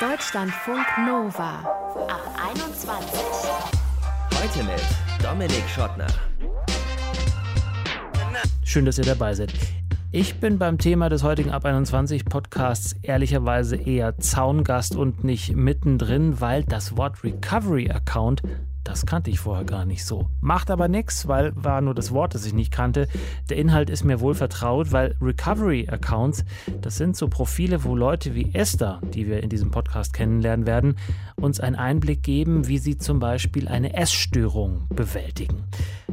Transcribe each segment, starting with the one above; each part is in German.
Deutschlandfunk Nova ab 21. Heute mit Dominik Schottner. Schön, dass ihr dabei seid. Ich bin beim Thema des heutigen Ab 21 Podcasts ehrlicherweise eher Zaungast und nicht mittendrin, weil das Wort Recovery Account das kannte ich vorher gar nicht so. Macht aber nichts, weil war nur das Wort, das ich nicht kannte. Der Inhalt ist mir wohl vertraut, weil Recovery Accounts, das sind so Profile, wo Leute wie Esther, die wir in diesem Podcast kennenlernen werden, uns einen Einblick geben, wie sie zum Beispiel eine Essstörung bewältigen.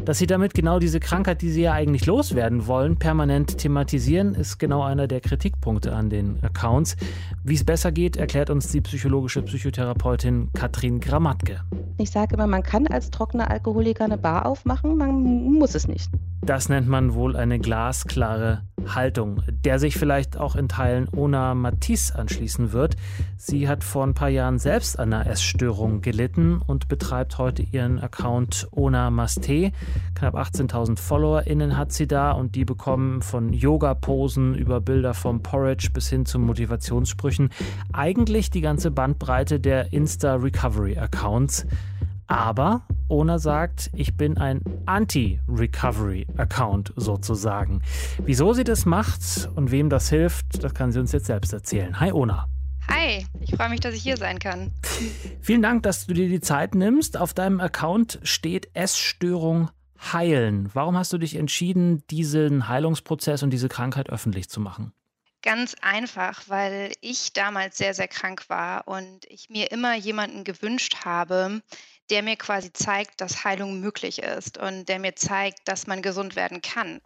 Dass sie damit genau diese Krankheit, die sie ja eigentlich loswerden wollen, permanent thematisieren, ist genau einer der Kritikpunkte an den Accounts. Wie es besser geht, erklärt uns die psychologische Psychotherapeutin Katrin Grammatke. Ich sage immer, man kann als trockener Alkoholiker eine Bar aufmachen, man muss es nicht. Das nennt man wohl eine glasklare Haltung, der sich vielleicht auch in Teilen Ona Matisse anschließen wird. Sie hat vor ein paar Jahren selbst an einer Essstörung gelitten und betreibt heute ihren Account Ona Maste. Knapp 18.000 FollowerInnen hat sie da und die bekommen von Yoga-Posen über Bilder vom Porridge bis hin zu Motivationssprüchen eigentlich die ganze Bandbreite der Insta-Recovery-Accounts. Aber Ona sagt, ich bin ein Anti-Recovery-Account sozusagen. Wieso sie das macht und wem das hilft, das kann sie uns jetzt selbst erzählen. Hi Ona. Hi, ich freue mich, dass ich hier sein kann. Vielen Dank, dass du dir die Zeit nimmst. Auf deinem Account steht Essstörung heilen. Warum hast du dich entschieden, diesen Heilungsprozess und diese Krankheit öffentlich zu machen? Ganz einfach, weil ich damals sehr, sehr krank war und ich mir immer jemanden gewünscht habe, der mir quasi zeigt, dass Heilung möglich ist und der mir zeigt, dass man gesund werden kann.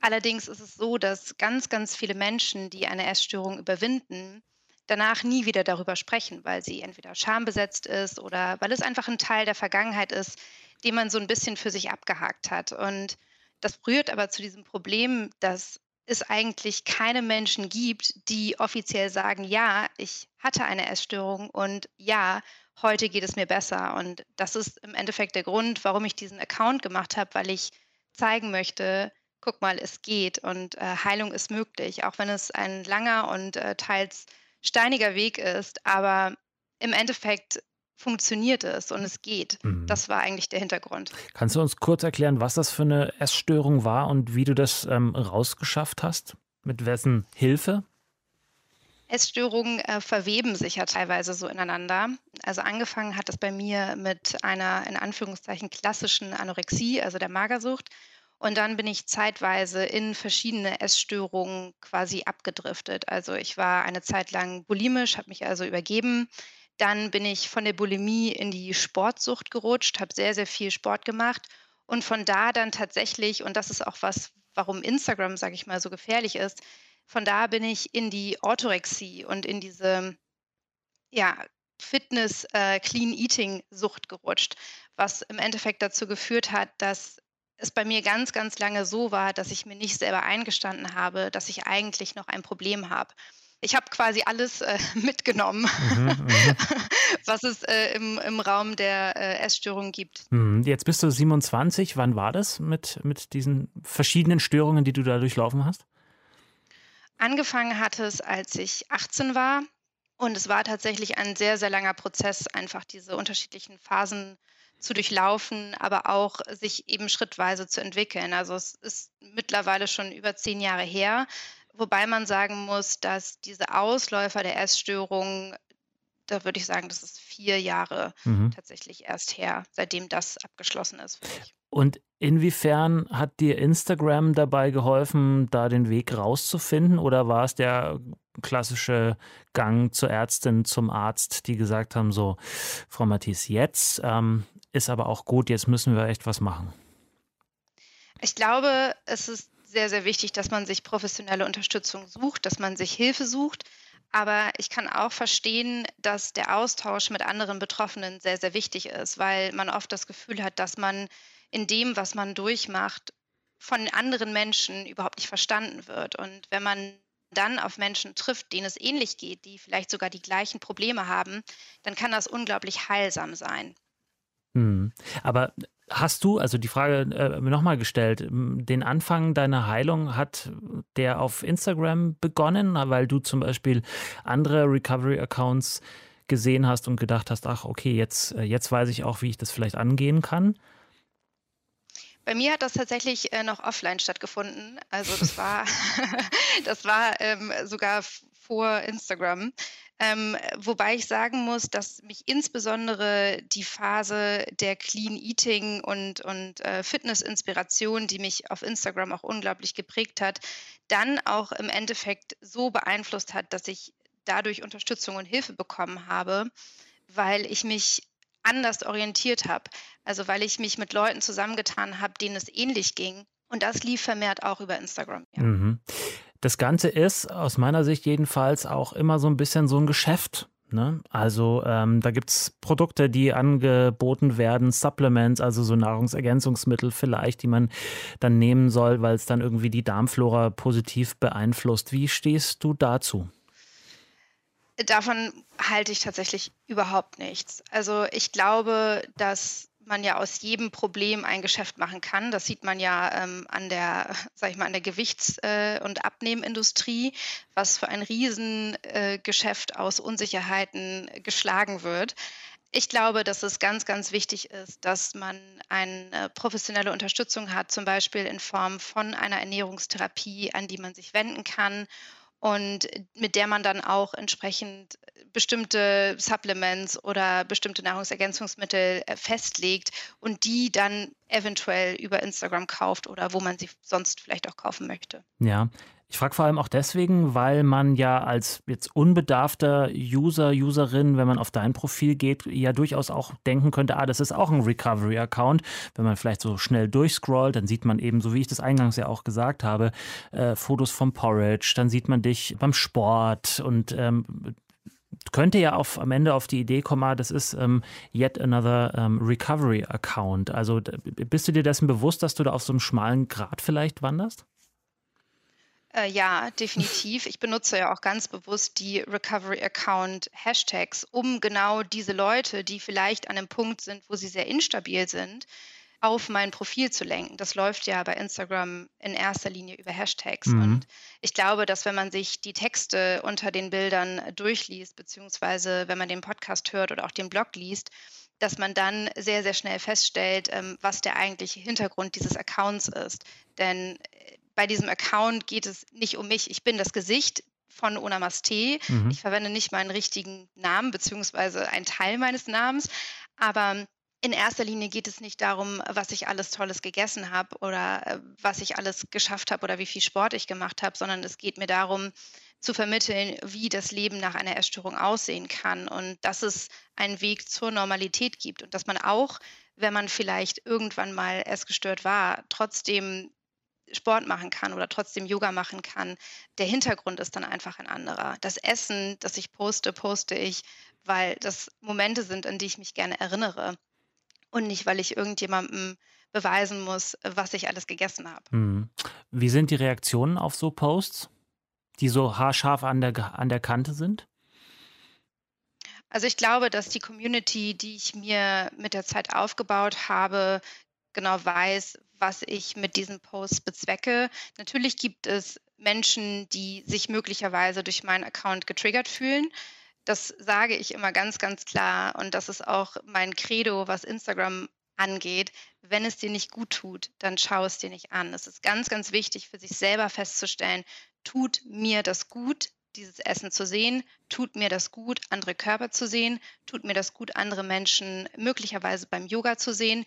Allerdings ist es so, dass ganz, ganz viele Menschen, die eine Essstörung überwinden, danach nie wieder darüber sprechen, weil sie entweder schambesetzt ist oder weil es einfach ein Teil der Vergangenheit ist, den man so ein bisschen für sich abgehakt hat. Und das rührt aber zu diesem Problem, dass es eigentlich keine Menschen gibt, die offiziell sagen, ja, ich hatte eine Essstörung und ja, heute geht es mir besser. Und das ist im Endeffekt der Grund, warum ich diesen Account gemacht habe, weil ich zeigen möchte, guck mal, es geht und äh, Heilung ist möglich, auch wenn es ein langer und äh, teils steiniger Weg ist. Aber im Endeffekt funktioniert es und es geht. Mhm. Das war eigentlich der Hintergrund. Kannst du uns kurz erklären, was das für eine Essstörung war und wie du das ähm, rausgeschafft hast? Mit wessen Hilfe? Essstörungen äh, verweben sich ja teilweise so ineinander. Also angefangen hat das bei mir mit einer in Anführungszeichen klassischen Anorexie, also der Magersucht. Und dann bin ich zeitweise in verschiedene Essstörungen quasi abgedriftet. Also ich war eine Zeit lang bulimisch, habe mich also übergeben. Dann bin ich von der Bulimie in die Sportsucht gerutscht, habe sehr, sehr viel Sport gemacht. Und von da dann tatsächlich, und das ist auch was, warum Instagram, sage ich mal, so gefährlich ist, von da bin ich in die Orthorexie und in diese ja, Fitness, äh, Clean Eating Sucht gerutscht, was im Endeffekt dazu geführt hat, dass es bei mir ganz, ganz lange so war, dass ich mir nicht selber eingestanden habe, dass ich eigentlich noch ein Problem habe. Ich habe quasi alles äh, mitgenommen, mhm, mhm. was es äh, im, im Raum der äh, Essstörungen gibt. Mhm, jetzt bist du 27. Wann war das mit, mit diesen verschiedenen Störungen, die du da durchlaufen hast? Angefangen hat es, als ich 18 war. Und es war tatsächlich ein sehr, sehr langer Prozess, einfach diese unterschiedlichen Phasen zu durchlaufen, aber auch sich eben schrittweise zu entwickeln. Also es ist mittlerweile schon über zehn Jahre her, wobei man sagen muss, dass diese Ausläufer der Essstörung, da würde ich sagen, das ist vier Jahre mhm. tatsächlich erst her, seitdem das abgeschlossen ist. Und inwiefern hat dir Instagram dabei geholfen, da den Weg rauszufinden? Oder war es der klassische Gang zur Ärztin, zum Arzt, die gesagt haben, so, Frau Mathies, jetzt ähm, ist aber auch gut, jetzt müssen wir echt was machen? Ich glaube, es ist sehr, sehr wichtig, dass man sich professionelle Unterstützung sucht, dass man sich Hilfe sucht. Aber ich kann auch verstehen, dass der Austausch mit anderen Betroffenen sehr, sehr wichtig ist, weil man oft das Gefühl hat, dass man in dem, was man durchmacht, von anderen Menschen überhaupt nicht verstanden wird. Und wenn man dann auf Menschen trifft, denen es ähnlich geht, die vielleicht sogar die gleichen Probleme haben, dann kann das unglaublich heilsam sein. Hm. Aber hast du, also die Frage äh, nochmal gestellt, den Anfang deiner Heilung hat der auf Instagram begonnen, weil du zum Beispiel andere Recovery-Accounts gesehen hast und gedacht hast, ach okay, jetzt, äh, jetzt weiß ich auch, wie ich das vielleicht angehen kann? Bei mir hat das tatsächlich äh, noch offline stattgefunden. Also das war, das war ähm, sogar vor Instagram. Ähm, wobei ich sagen muss, dass mich insbesondere die Phase der Clean Eating und, und äh, Fitness-Inspiration, die mich auf Instagram auch unglaublich geprägt hat, dann auch im Endeffekt so beeinflusst hat, dass ich dadurch Unterstützung und Hilfe bekommen habe, weil ich mich anders orientiert habe. Also weil ich mich mit Leuten zusammengetan habe, denen es ähnlich ging. Und das lief vermehrt auch über Instagram. Ja. Mhm. Das Ganze ist aus meiner Sicht jedenfalls auch immer so ein bisschen so ein Geschäft. Ne? Also ähm, da gibt es Produkte, die angeboten werden, Supplements, also so Nahrungsergänzungsmittel vielleicht, die man dann nehmen soll, weil es dann irgendwie die Darmflora positiv beeinflusst. Wie stehst du dazu? Davon halte ich tatsächlich überhaupt nichts. Also ich glaube, dass man ja aus jedem Problem ein Geschäft machen kann. Das sieht man ja ähm, an der, sag ich mal, an der Gewichts- äh, und Abnehmindustrie, was für ein Riesengeschäft äh, aus Unsicherheiten geschlagen wird. Ich glaube, dass es ganz, ganz wichtig ist, dass man eine professionelle Unterstützung hat, zum Beispiel in Form von einer Ernährungstherapie, an die man sich wenden kann und mit der man dann auch entsprechend bestimmte Supplements oder bestimmte Nahrungsergänzungsmittel äh, festlegt und die dann eventuell über Instagram kauft oder wo man sie sonst vielleicht auch kaufen möchte. Ja, ich frage vor allem auch deswegen, weil man ja als jetzt unbedarfter User, Userin, wenn man auf dein Profil geht, ja durchaus auch denken könnte, ah, das ist auch ein Recovery-Account. Wenn man vielleicht so schnell durchscrollt, dann sieht man eben, so wie ich das eingangs ja auch gesagt habe, äh, Fotos vom Porridge, dann sieht man dich beim Sport und ähm, könnte ja auf, am Ende auf die Idee kommen, ah, das ist ähm, yet another ähm, Recovery Account. Also bist du dir dessen bewusst, dass du da auf so einem schmalen Grat vielleicht wanderst? Äh, ja, definitiv. Ich benutze ja auch ganz bewusst die Recovery Account Hashtags, um genau diese Leute, die vielleicht an einem Punkt sind, wo sie sehr instabil sind, auf mein Profil zu lenken. Das läuft ja bei Instagram in erster Linie über Hashtags. Mhm. Und ich glaube, dass wenn man sich die Texte unter den Bildern durchliest, beziehungsweise wenn man den Podcast hört oder auch den Blog liest, dass man dann sehr, sehr schnell feststellt, ähm, was der eigentliche Hintergrund dieses Accounts ist. Denn äh, bei diesem Account geht es nicht um mich. Ich bin das Gesicht von Onamaste. Mhm. Ich verwende nicht meinen richtigen Namen beziehungsweise einen Teil meines Namens. Aber in erster Linie geht es nicht darum, was ich alles Tolles gegessen habe oder äh, was ich alles geschafft habe oder wie viel Sport ich gemacht habe, sondern es geht mir darum, zu vermitteln, wie das Leben nach einer Essstörung aussehen kann und dass es einen Weg zur Normalität gibt und dass man auch, wenn man vielleicht irgendwann mal essgestört war, trotzdem Sport machen kann oder trotzdem Yoga machen kann. Der Hintergrund ist dann einfach ein anderer. Das Essen, das ich poste, poste ich, weil das Momente sind, an die ich mich gerne erinnere und nicht, weil ich irgendjemandem beweisen muss, was ich alles gegessen habe. Hm. Wie sind die Reaktionen auf so Posts, die so haarscharf an der, an der Kante sind? Also ich glaube, dass die Community, die ich mir mit der Zeit aufgebaut habe, genau weiß, was ich mit diesen Posts bezwecke. Natürlich gibt es Menschen, die sich möglicherweise durch meinen Account getriggert fühlen. Das sage ich immer ganz, ganz klar. Und das ist auch mein Credo, was Instagram angeht. Wenn es dir nicht gut tut, dann schau es dir nicht an. Es ist ganz, ganz wichtig für sich selber festzustellen, tut mir das gut, dieses Essen zu sehen? Tut mir das gut, andere Körper zu sehen? Tut mir das gut, andere Menschen möglicherweise beim Yoga zu sehen?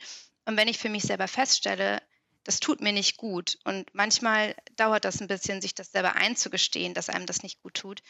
Und wenn ich für mich selber feststelle, das tut mir nicht gut und manchmal dauert das ein bisschen, sich das selber einzugestehen, dass einem das nicht gut tut,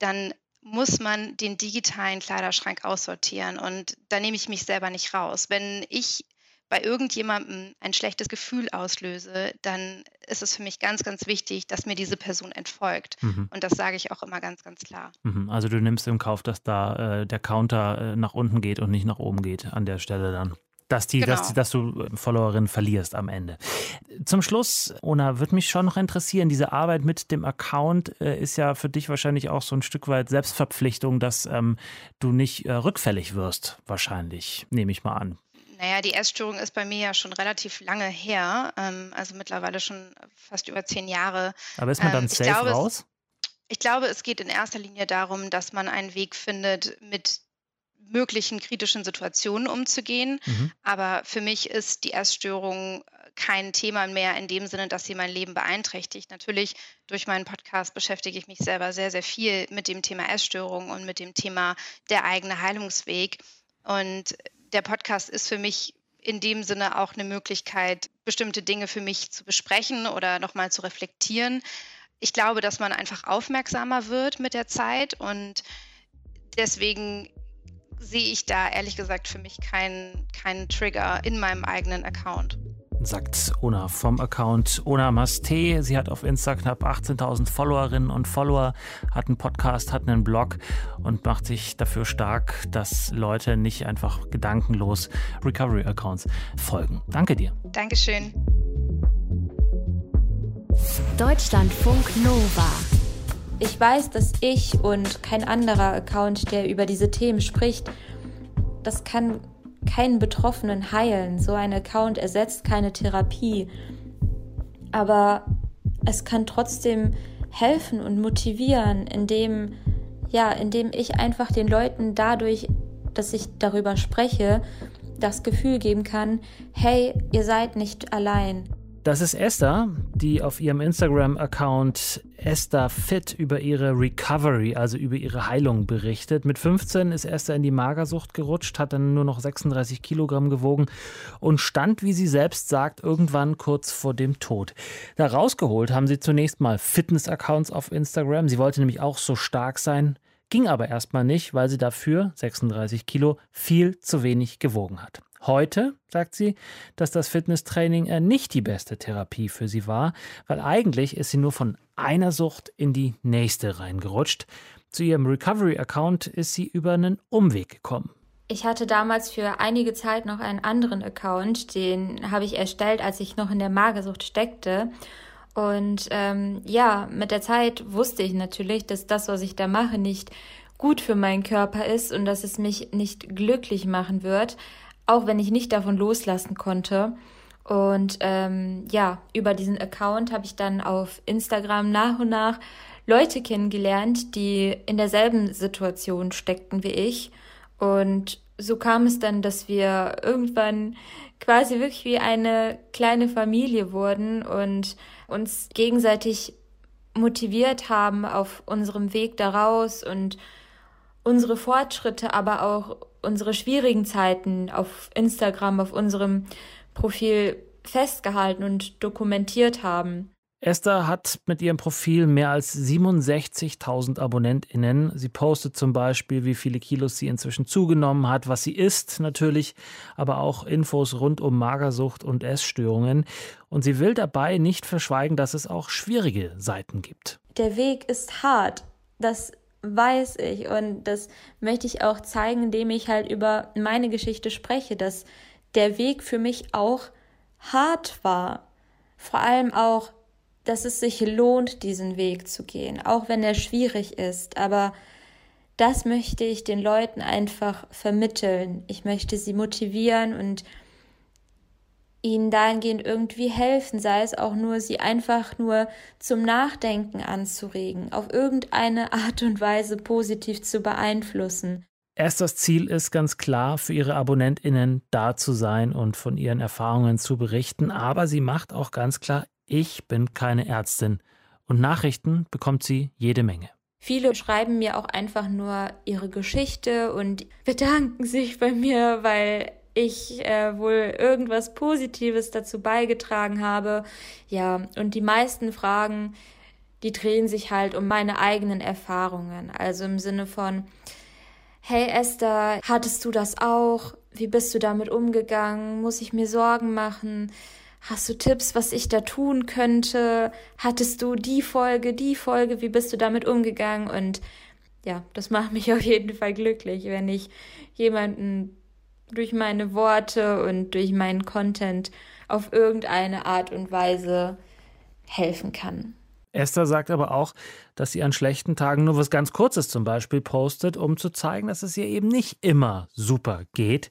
dann muss man den digitalen Kleiderschrank aussortieren und da nehme ich mich selber nicht raus. Wenn ich bei irgendjemandem ein schlechtes Gefühl auslöse, dann ist es für mich ganz, ganz wichtig, dass mir diese Person entfolgt. Mhm. Und das sage ich auch immer ganz, ganz klar. Mhm. Also du nimmst im Kauf, dass da äh, der Counter äh, nach unten geht und nicht nach oben geht an der Stelle dann dass, die, genau. dass, dass du Followerinnen verlierst am Ende. Zum Schluss, Ona, würde mich schon noch interessieren, diese Arbeit mit dem Account äh, ist ja für dich wahrscheinlich auch so ein Stück weit Selbstverpflichtung, dass ähm, du nicht äh, rückfällig wirst, wahrscheinlich, nehme ich mal an. Naja, die Essstörung ist bei mir ja schon relativ lange her, ähm, also mittlerweile schon fast über zehn Jahre. Aber ist man dann ähm, safe glaube, raus? ich glaube, es geht in erster Linie darum, dass man einen Weg findet, mit möglichen kritischen Situationen umzugehen. Mhm. Aber für mich ist die Essstörung kein Thema mehr in dem Sinne, dass sie mein Leben beeinträchtigt. Natürlich durch meinen Podcast beschäftige ich mich selber sehr, sehr viel mit dem Thema Essstörung und mit dem Thema der eigene Heilungsweg. Und der Podcast ist für mich in dem Sinne auch eine Möglichkeit, bestimmte Dinge für mich zu besprechen oder nochmal zu reflektieren. Ich glaube, dass man einfach aufmerksamer wird mit der Zeit und deswegen sehe ich da ehrlich gesagt für mich keinen kein Trigger in meinem eigenen Account sagt Ona vom Account Ona Maste. Sie hat auf Insta knapp 18.000 Followerinnen und Follower, hat einen Podcast, hat einen Blog und macht sich dafür stark, dass Leute nicht einfach gedankenlos Recovery-Accounts folgen. Danke dir. Dankeschön. Deutschlandfunk Nova. Ich weiß, dass ich und kein anderer Account, der über diese Themen spricht, das kann keinen Betroffenen heilen. So ein Account ersetzt keine Therapie. Aber es kann trotzdem helfen und motivieren, indem, ja, indem ich einfach den Leuten dadurch, dass ich darüber spreche, das Gefühl geben kann, hey, ihr seid nicht allein. Das ist Esther, die auf ihrem Instagram-Account Esther Fit über ihre Recovery, also über ihre Heilung berichtet. Mit 15 ist Esther in die Magersucht gerutscht, hat dann nur noch 36 Kilogramm gewogen und stand, wie sie selbst sagt, irgendwann kurz vor dem Tod. Da rausgeholt haben sie zunächst mal Fitness-Accounts auf Instagram. Sie wollte nämlich auch so stark sein, ging aber erstmal nicht, weil sie dafür 36 Kilo viel zu wenig gewogen hat. Heute sagt sie, dass das Fitnesstraining äh, nicht die beste Therapie für sie war, weil eigentlich ist sie nur von einer Sucht in die nächste reingerutscht. Zu ihrem Recovery-Account ist sie über einen Umweg gekommen. Ich hatte damals für einige Zeit noch einen anderen Account, den habe ich erstellt, als ich noch in der Magersucht steckte. Und ähm, ja, mit der Zeit wusste ich natürlich, dass das, was ich da mache, nicht gut für meinen Körper ist und dass es mich nicht glücklich machen wird auch wenn ich nicht davon loslassen konnte. Und ähm, ja, über diesen Account habe ich dann auf Instagram nach und nach Leute kennengelernt, die in derselben Situation steckten wie ich. Und so kam es dann, dass wir irgendwann quasi wirklich wie eine kleine Familie wurden und uns gegenseitig motiviert haben auf unserem Weg daraus und unsere Fortschritte, aber auch unsere schwierigen Zeiten auf Instagram, auf unserem Profil festgehalten und dokumentiert haben. Esther hat mit ihrem Profil mehr als 67.000 AbonnentInnen. Sie postet zum Beispiel, wie viele Kilos sie inzwischen zugenommen hat, was sie isst natürlich, aber auch Infos rund um Magersucht und Essstörungen. Und sie will dabei nicht verschweigen, dass es auch schwierige Seiten gibt. Der Weg ist hart. Das weiß ich und das möchte ich auch zeigen, indem ich halt über meine Geschichte spreche, dass der Weg für mich auch hart war. Vor allem auch, dass es sich lohnt, diesen Weg zu gehen, auch wenn er schwierig ist. Aber das möchte ich den Leuten einfach vermitteln. Ich möchte sie motivieren und ihnen dahingehend irgendwie helfen, sei es auch nur, sie einfach nur zum Nachdenken anzuregen, auf irgendeine Art und Weise positiv zu beeinflussen. Erstes Ziel ist ganz klar, für ihre AbonnentInnen da zu sein und von ihren Erfahrungen zu berichten. Aber sie macht auch ganz klar, ich bin keine Ärztin. Und Nachrichten bekommt sie jede Menge. Viele schreiben mir auch einfach nur ihre Geschichte und bedanken sich bei mir, weil ich äh, wohl irgendwas Positives dazu beigetragen habe. Ja, und die meisten Fragen, die drehen sich halt um meine eigenen Erfahrungen. Also im Sinne von, hey Esther, hattest du das auch? Wie bist du damit umgegangen? Muss ich mir Sorgen machen? Hast du Tipps, was ich da tun könnte? Hattest du die Folge, die Folge? Wie bist du damit umgegangen? Und ja, das macht mich auf jeden Fall glücklich, wenn ich jemanden durch meine Worte und durch meinen Content auf irgendeine Art und Weise helfen kann. Esther sagt aber auch, dass sie an schlechten Tagen nur was ganz Kurzes zum Beispiel postet, um zu zeigen, dass es ihr eben nicht immer super geht.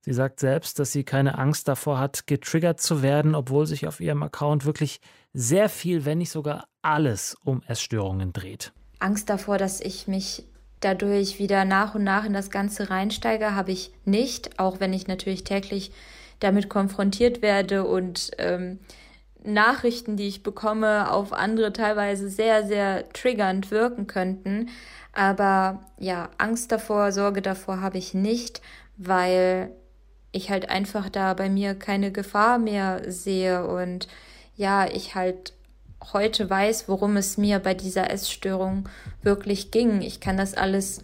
Sie sagt selbst, dass sie keine Angst davor hat, getriggert zu werden, obwohl sich auf ihrem Account wirklich sehr viel, wenn nicht sogar alles um Essstörungen dreht. Angst davor, dass ich mich dadurch wieder nach und nach in das Ganze reinsteige, habe ich nicht, auch wenn ich natürlich täglich damit konfrontiert werde und ähm, Nachrichten, die ich bekomme, auf andere teilweise sehr, sehr triggernd wirken könnten. Aber ja, Angst davor, Sorge davor habe ich nicht, weil ich halt einfach da bei mir keine Gefahr mehr sehe und ja, ich halt heute weiß, worum es mir bei dieser Essstörung wirklich ging. Ich kann das alles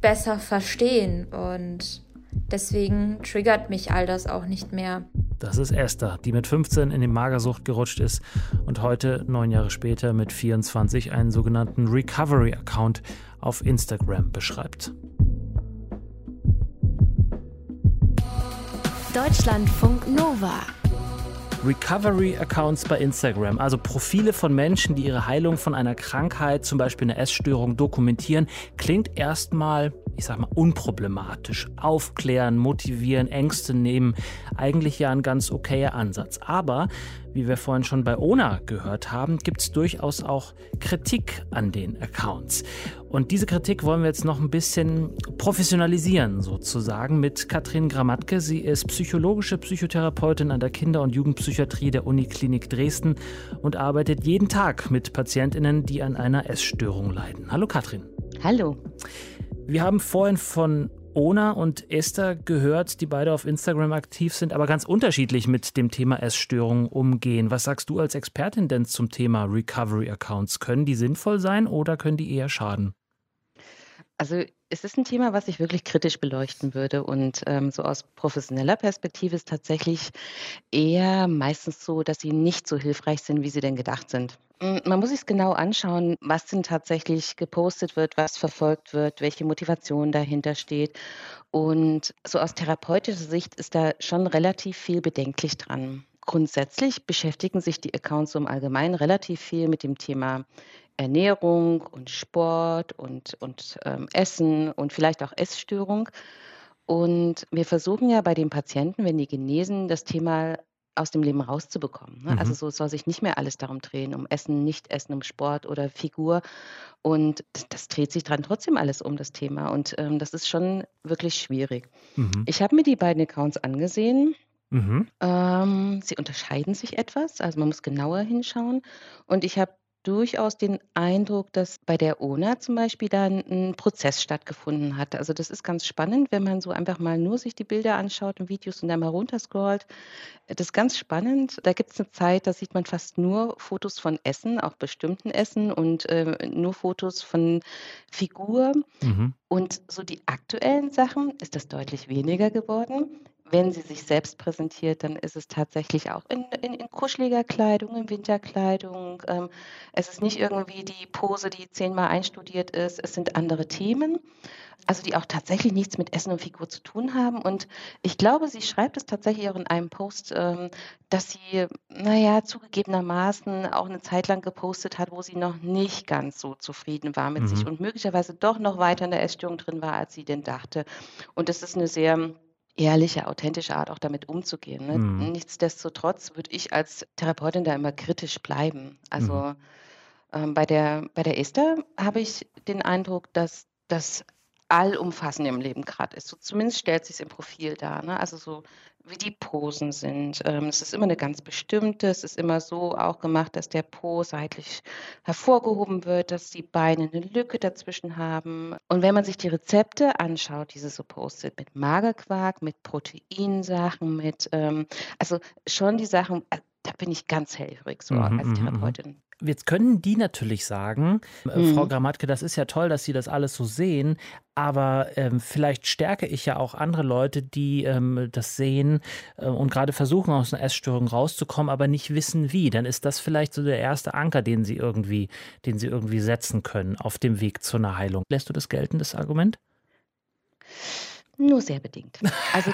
besser verstehen und deswegen triggert mich all das auch nicht mehr. Das ist Esther, die mit 15 in die Magersucht gerutscht ist und heute, neun Jahre später, mit 24 einen sogenannten Recovery-Account auf Instagram beschreibt. Deutschlandfunk Nova Recovery-Accounts bei Instagram, also Profile von Menschen, die ihre Heilung von einer Krankheit, zum Beispiel einer Essstörung, dokumentieren, klingt erstmal, ich sag mal, unproblematisch. Aufklären, motivieren, Ängste nehmen, eigentlich ja ein ganz okayer Ansatz. Aber wie wir vorhin schon bei Ona gehört haben, gibt es durchaus auch Kritik an den Accounts. Und diese Kritik wollen wir jetzt noch ein bisschen professionalisieren, sozusagen, mit Katrin Gramatke. Sie ist psychologische Psychotherapeutin an der Kinder- und Jugendpsychiatrie der Uniklinik Dresden und arbeitet jeden Tag mit Patientinnen, die an einer Essstörung leiden. Hallo Katrin. Hallo. Wir haben vorhin von Ona und Esther gehört, die beide auf Instagram aktiv sind, aber ganz unterschiedlich mit dem Thema Essstörungen umgehen. Was sagst du als Expertin denn zum Thema Recovery Accounts? Können die sinnvoll sein oder können die eher schaden? Also es ist ein Thema, was ich wirklich kritisch beleuchten würde. Und ähm, so aus professioneller Perspektive ist tatsächlich eher meistens so, dass sie nicht so hilfreich sind, wie sie denn gedacht sind. Hm, man muss sich genau anschauen, was denn tatsächlich gepostet wird, was verfolgt wird, welche Motivation dahinter steht. Und so aus therapeutischer Sicht ist da schon relativ viel bedenklich dran. Grundsätzlich beschäftigen sich die Accounts im Allgemeinen relativ viel mit dem Thema Ernährung und Sport und, und ähm, Essen und vielleicht auch Essstörung. Und wir versuchen ja bei den Patienten, wenn die genesen, das Thema aus dem Leben rauszubekommen. Ne? Also mhm. Also so soll sich nicht mehr alles darum drehen, um Essen, Nicht-Essen, um Sport oder Figur. Und das, das dreht sich dran trotzdem alles um das Thema. Und ähm, das ist schon wirklich schwierig. Mhm. Ich habe mir die beiden Accounts angesehen. Mhm. Ähm, sie unterscheiden sich etwas, also man muss genauer hinschauen. Und ich habe durchaus den Eindruck, dass bei der ONA zum Beispiel da ein Prozess stattgefunden hat. Also das ist ganz spannend, wenn man so einfach mal nur sich die Bilder anschaut und Videos und dann mal runterscrollt. Das ist ganz spannend. Da gibt es eine Zeit, da sieht man fast nur Fotos von Essen, auch bestimmten Essen und äh, nur Fotos von Figur. Mhm. Und so die aktuellen Sachen ist das deutlich weniger geworden wenn sie sich selbst präsentiert, dann ist es tatsächlich auch in, in, in kuscheliger Kleidung, in Winterkleidung. Ähm, es ist nicht irgendwie die Pose, die zehnmal einstudiert ist. Es sind andere Themen, also die auch tatsächlich nichts mit Essen und Figur zu tun haben. Und ich glaube, sie schreibt es tatsächlich auch in einem Post, ähm, dass sie, naja, zugegebenermaßen auch eine Zeit lang gepostet hat, wo sie noch nicht ganz so zufrieden war mit mhm. sich und möglicherweise doch noch weiter in der Essstörung drin war, als sie denn dachte. Und das ist eine sehr ehrliche, authentische Art, auch damit umzugehen. Ne? Mhm. Nichtsdestotrotz würde ich als Therapeutin da immer kritisch bleiben. Also mhm. ähm, bei, der, bei der Esther habe ich den Eindruck, dass das allumfassend im Leben gerade ist. So zumindest stellt sich es im Profil dar. Ne? Also so wie die Posen sind. Ähm, es ist immer eine ganz bestimmte. Es ist immer so auch gemacht, dass der Po seitlich hervorgehoben wird, dass die Beine eine Lücke dazwischen haben. Und wenn man sich die Rezepte anschaut, diese so postet, mit Magerquark, mit Proteinsachen, mit, ähm, also schon die Sachen, äh, da bin ich ganz hellhörig so mhm, als mhm, mhm. Therapeutin. Jetzt können die natürlich sagen, äh, mhm. Frau Grammatke, das ist ja toll, dass Sie das alles so sehen, aber ähm, vielleicht stärke ich ja auch andere Leute, die ähm, das sehen äh, und gerade versuchen, aus einer Essstörung rauszukommen, aber nicht wissen wie. Dann ist das vielleicht so der erste Anker, den Sie irgendwie, den Sie irgendwie setzen können auf dem Weg zu einer Heilung. Lässt du das gelten, das Argument? Nur sehr bedingt. Also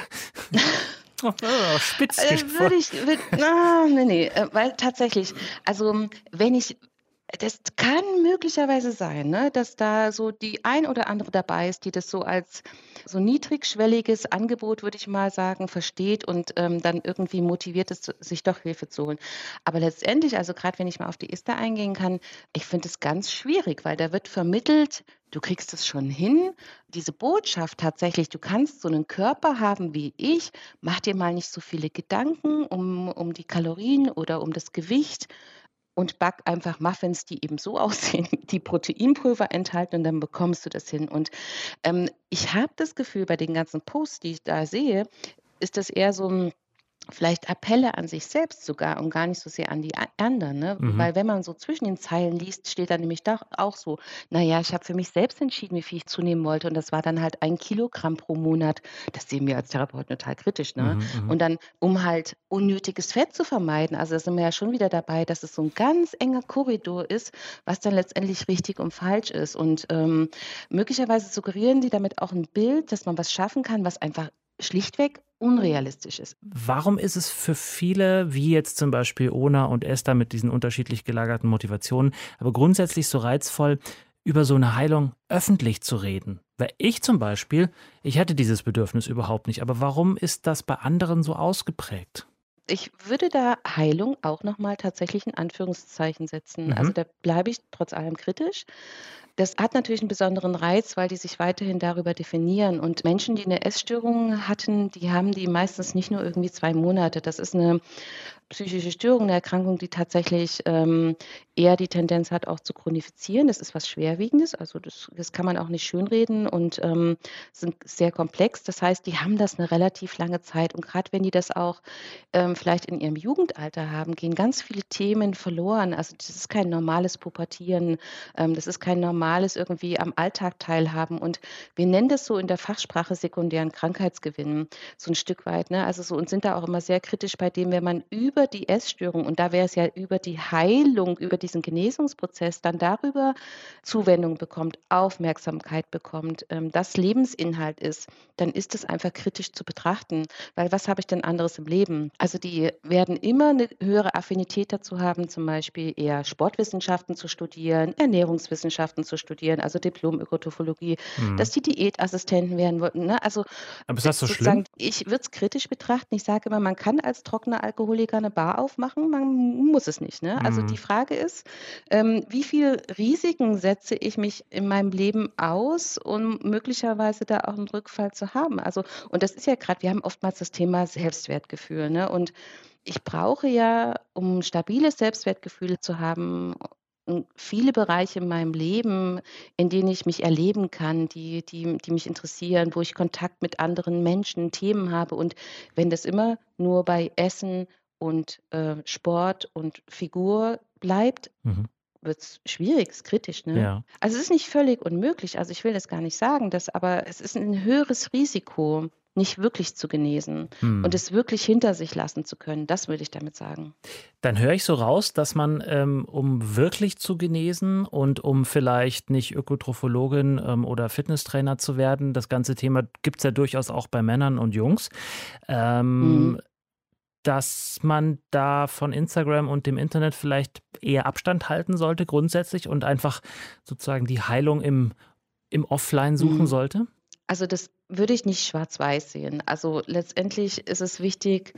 Oh, spitz äh, würde ich, würd, na, nee, nee, äh, weil tatsächlich, also wenn ich Das kann möglicherweise sein, ne, dass da so die ein oder andere dabei ist, die das so als so niedrigschwelliges Angebot, würde ich mal sagen, versteht und ähm, dann irgendwie motiviert ist, sich doch Hilfe zu holen. Aber letztendlich, also gerade wenn ich mal auf die Esther eingehen kann, ich finde es ganz schwierig, weil da wird vermittelt, du kriegst es schon hin. Diese Botschaft tatsächlich, du kannst so einen Körper haben wie ich, mach dir mal nicht so viele Gedanken um, um die Kalorien oder um das Gewicht und back einfach Muffins, die eben so aussehen, die Proteinpulver enthalten und dann bekommst du das hin. Und ähm, ich habe das Gefühl, bei den ganzen Posts, die ich da sehe, ist das eher so ein vielleicht Appelle an sich selbst sogar und gar nicht so sehr an die anderen. Ne? Mhm. Weil wenn man so zwischen den Zeilen liest, steht da nämlich doch auch so, naja, ich habe für mich selbst entschieden, wie viel ich zunehmen wollte und das war dann halt ein Kilogramm pro Monat. Das sehen wir als Therapeuten total kritisch. Ne? Mhm, mhm, und dann, um halt unnötiges Fett zu vermeiden, also da sind wir ja schon wieder dabei, dass es so ein ganz enger Korridor ist, was dann letztendlich richtig und falsch ist. Und ähm, möglicherweise suggerieren die damit auch ein Bild, dass man was schaffen kann, was einfach schlichtweg unrealistisch ist. Warum ist es für viele, wie jetzt zum Beispiel Ona und Esther mit diesen unterschiedlich gelagerten Motivationen, aber grundsätzlich so reizvoll, über so eine Heilung öffentlich zu reden? Weil ich zum Beispiel, ich hätte dieses Bedürfnis überhaupt nicht, aber warum ist das bei anderen so ausgeprägt? Ich würde da Heilung auch nochmal tatsächlich in Anführungszeichen setzen. Mhm. Also da bleibe ich trotz allem kritisch. Das hat natürlich einen besonderen Reiz, weil die sich weiterhin darüber definieren. Und Menschen, die eine Essstörung hatten, die haben die meistens nicht nur irgendwie zwei Monate. Das ist eine psychische Störung, eine Erkrankung, die tatsächlich ähm, eher die Tendenz hat, auch zu chronifizieren. Das ist was Schwerwiegendes, also das, das kann man auch nicht schönreden und ähm, sind sehr komplex. Das heißt, die haben das eine relativ lange Zeit und gerade wenn die das auch ähm, vielleicht in ihrem Jugendalter haben, gehen ganz viele Themen verloren. Also das ist kein normales Pubertieren, ähm, das ist kein normales irgendwie am Alltag teilhaben und wir nennen das so in der Fachsprache sekundären Krankheitsgewinn, so ein Stück weit. Ne? Also so und sind da auch immer sehr kritisch bei dem, wenn man über die Essstörung, und da wäre es ja über die Heilung, über diesen Genesungsprozess, dann darüber Zuwendung bekommt, Aufmerksamkeit bekommt, ähm, das Lebensinhalt ist, dann ist es einfach kritisch zu betrachten. Weil was habe ich denn anderes im Leben? Also die werden immer eine höhere Affinität dazu haben, zum Beispiel eher Sportwissenschaften zu studieren, Ernährungswissenschaften zu studieren, also Diplom-Ökotrophologie, mhm. dass die Diätassistenten werden wollten. Ne? Also, Aber ist das so schlimm? Ich würde es kritisch betrachten. Ich sage immer, man kann als trockener Alkoholiker eine Bar aufmachen, man muss es nicht. Ne? Also die mhm. Frage ist, ähm, wie viel Risiken setze ich mich in meinem Leben aus, um möglicherweise da auch einen Rückfall zu haben? Also, und das ist ja gerade, wir haben oftmals das Thema Selbstwertgefühl. Ne? Und ich brauche ja, um stabiles Selbstwertgefühl zu haben, viele Bereiche in meinem Leben, in denen ich mich erleben kann, die, die, die mich interessieren, wo ich Kontakt mit anderen Menschen, Themen habe. Und wenn das immer nur bei Essen und äh, Sport und Figur bleibt, mhm. wird es schwierig, ist kritisch. Ne? Ja. Also es ist nicht völlig unmöglich, also ich will das gar nicht sagen, dass, aber es ist ein höheres Risiko, nicht wirklich zu genesen hm. und es wirklich hinter sich lassen zu können. Das würde ich damit sagen. Dann höre ich so raus, dass man, ähm, um wirklich zu genesen und um vielleicht nicht Ökotrophologin ähm, oder Fitnesstrainer zu werden, das ganze Thema gibt es ja durchaus auch bei Männern und Jungs. Ähm, hm dass man da von Instagram und dem Internet vielleicht eher Abstand halten sollte grundsätzlich und einfach sozusagen die Heilung im, im Offline suchen mhm. sollte? Also das würde ich nicht schwarz-weiß sehen. Also letztendlich ist es wichtig,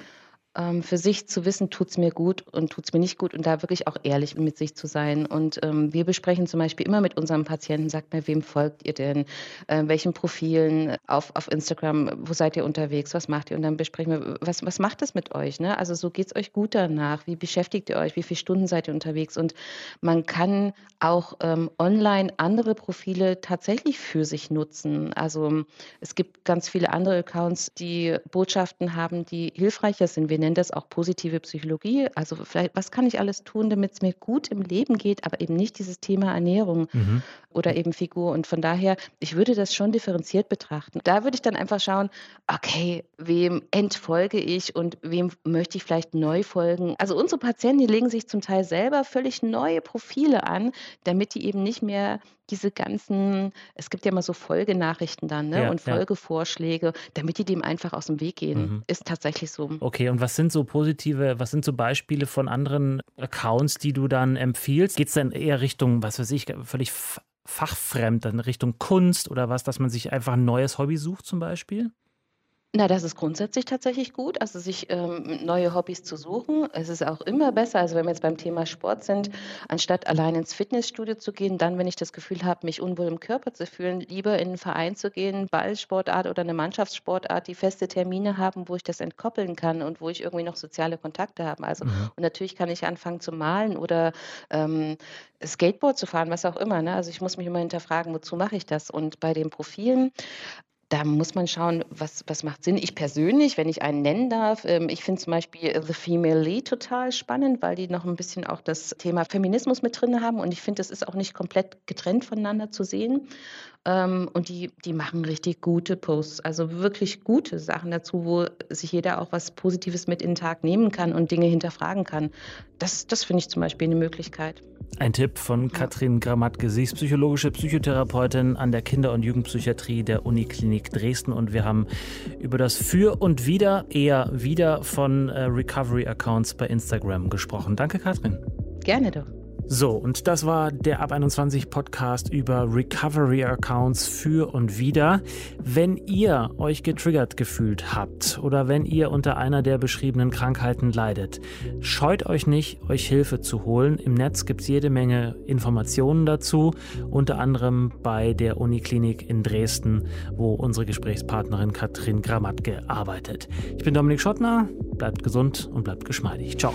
ähm, für sich zu wissen, tut es mir gut und tut es mir nicht gut und da wirklich auch ehrlich mit sich zu sein. Und ähm, wir besprechen zum Beispiel immer mit unserem Patienten, sagt mir, wem folgt ihr denn, äh, welchen Profilen auf, auf Instagram, wo seid ihr unterwegs, was macht ihr? Und dann besprechen wir, was, was macht das mit euch? Ne? Also so geht es euch gut danach, wie beschäftigt ihr euch, wie viele Stunden seid ihr unterwegs? Und man kann auch ähm, online andere Profile tatsächlich für sich nutzen. Also es gibt ganz viele andere Accounts, die Botschaften haben, die hilfreicher sind. Wir nennen das auch positive Psychologie. Also vielleicht, was kann ich alles tun, damit es mir gut im Leben geht, aber eben nicht dieses Thema Ernährung mhm. oder eben Figur. Und von daher, ich würde das schon differenziert betrachten. Da würde ich dann einfach schauen, okay, wem entfolge ich und wem möchte ich vielleicht neu folgen. Also unsere Patienten, die legen sich zum Teil selber völlig neue Profile an, damit die eben nicht mehr diese ganzen, es gibt ja immer so Folgenachrichten dann ne? Ja, und ja. Folgevorschläge, damit die dem einfach aus dem Weg gehen. Mhm. Ist tatsächlich so. Okay, und was sind so positive, was sind so Beispiele von anderen Accounts, die du dann empfiehlst? Geht es dann eher Richtung, was weiß ich, völlig fachfremd, dann Richtung Kunst oder was, dass man sich einfach ein neues Hobby sucht zum Beispiel? Na, das ist grundsätzlich tatsächlich gut, also sich ähm, neue Hobbys zu suchen. Es ist auch immer besser, also wenn wir jetzt beim Thema Sport sind, anstatt allein ins Fitnessstudio zu gehen, dann, wenn ich das Gefühl habe, mich unwohl im Körper zu fühlen, lieber in einen Verein zu gehen, Ballsportart oder eine Mannschaftssportart, die feste Termine haben, wo ich das entkoppeln kann und wo ich irgendwie noch soziale Kontakte habe. Also, Mhm. und natürlich kann ich anfangen zu malen oder ähm, Skateboard zu fahren, was auch immer. Ne? Also ich muss mich immer hinterfragen, wozu mache ich das? Und bei den Profilen, da muss man schauen, was, was macht Sinn. Ich persönlich, wenn ich einen nennen darf, ähm, ich finde zum Beispiel äh, The Female Lead total spannend, weil die noch ein bisschen auch das Thema Feminismus mit drin haben und ich finde, das ist auch nicht komplett getrennt voneinander zu sehen. Ähm, und die, die machen richtig gute Posts, also wirklich gute Sachen dazu, wo sich jeder auch was Positives mit in den Tag nehmen kann und Dinge hinterfragen kann. Das, das finde ich zum Beispiel eine Möglichkeit. Ein Tipp von Katrin Gramatke. Sie ist psychologische Psychotherapeutin an der Kinder- und Jugendpsychiatrie der Uniklinik Dresden und wir haben über das Für und Wider, eher Wider von äh, Recovery-Accounts bei Instagram gesprochen. Danke, Katrin. Gerne doch. So, und das war der Ab 21 Podcast über Recovery Accounts für und wieder. Wenn ihr euch getriggert gefühlt habt oder wenn ihr unter einer der beschriebenen Krankheiten leidet, scheut euch nicht, euch Hilfe zu holen. Im Netz gibt es jede Menge Informationen dazu, unter anderem bei der Uniklinik in Dresden, wo unsere Gesprächspartnerin Katrin Gramatke arbeitet. Ich bin Dominik Schottner, bleibt gesund und bleibt geschmeidig. Ciao.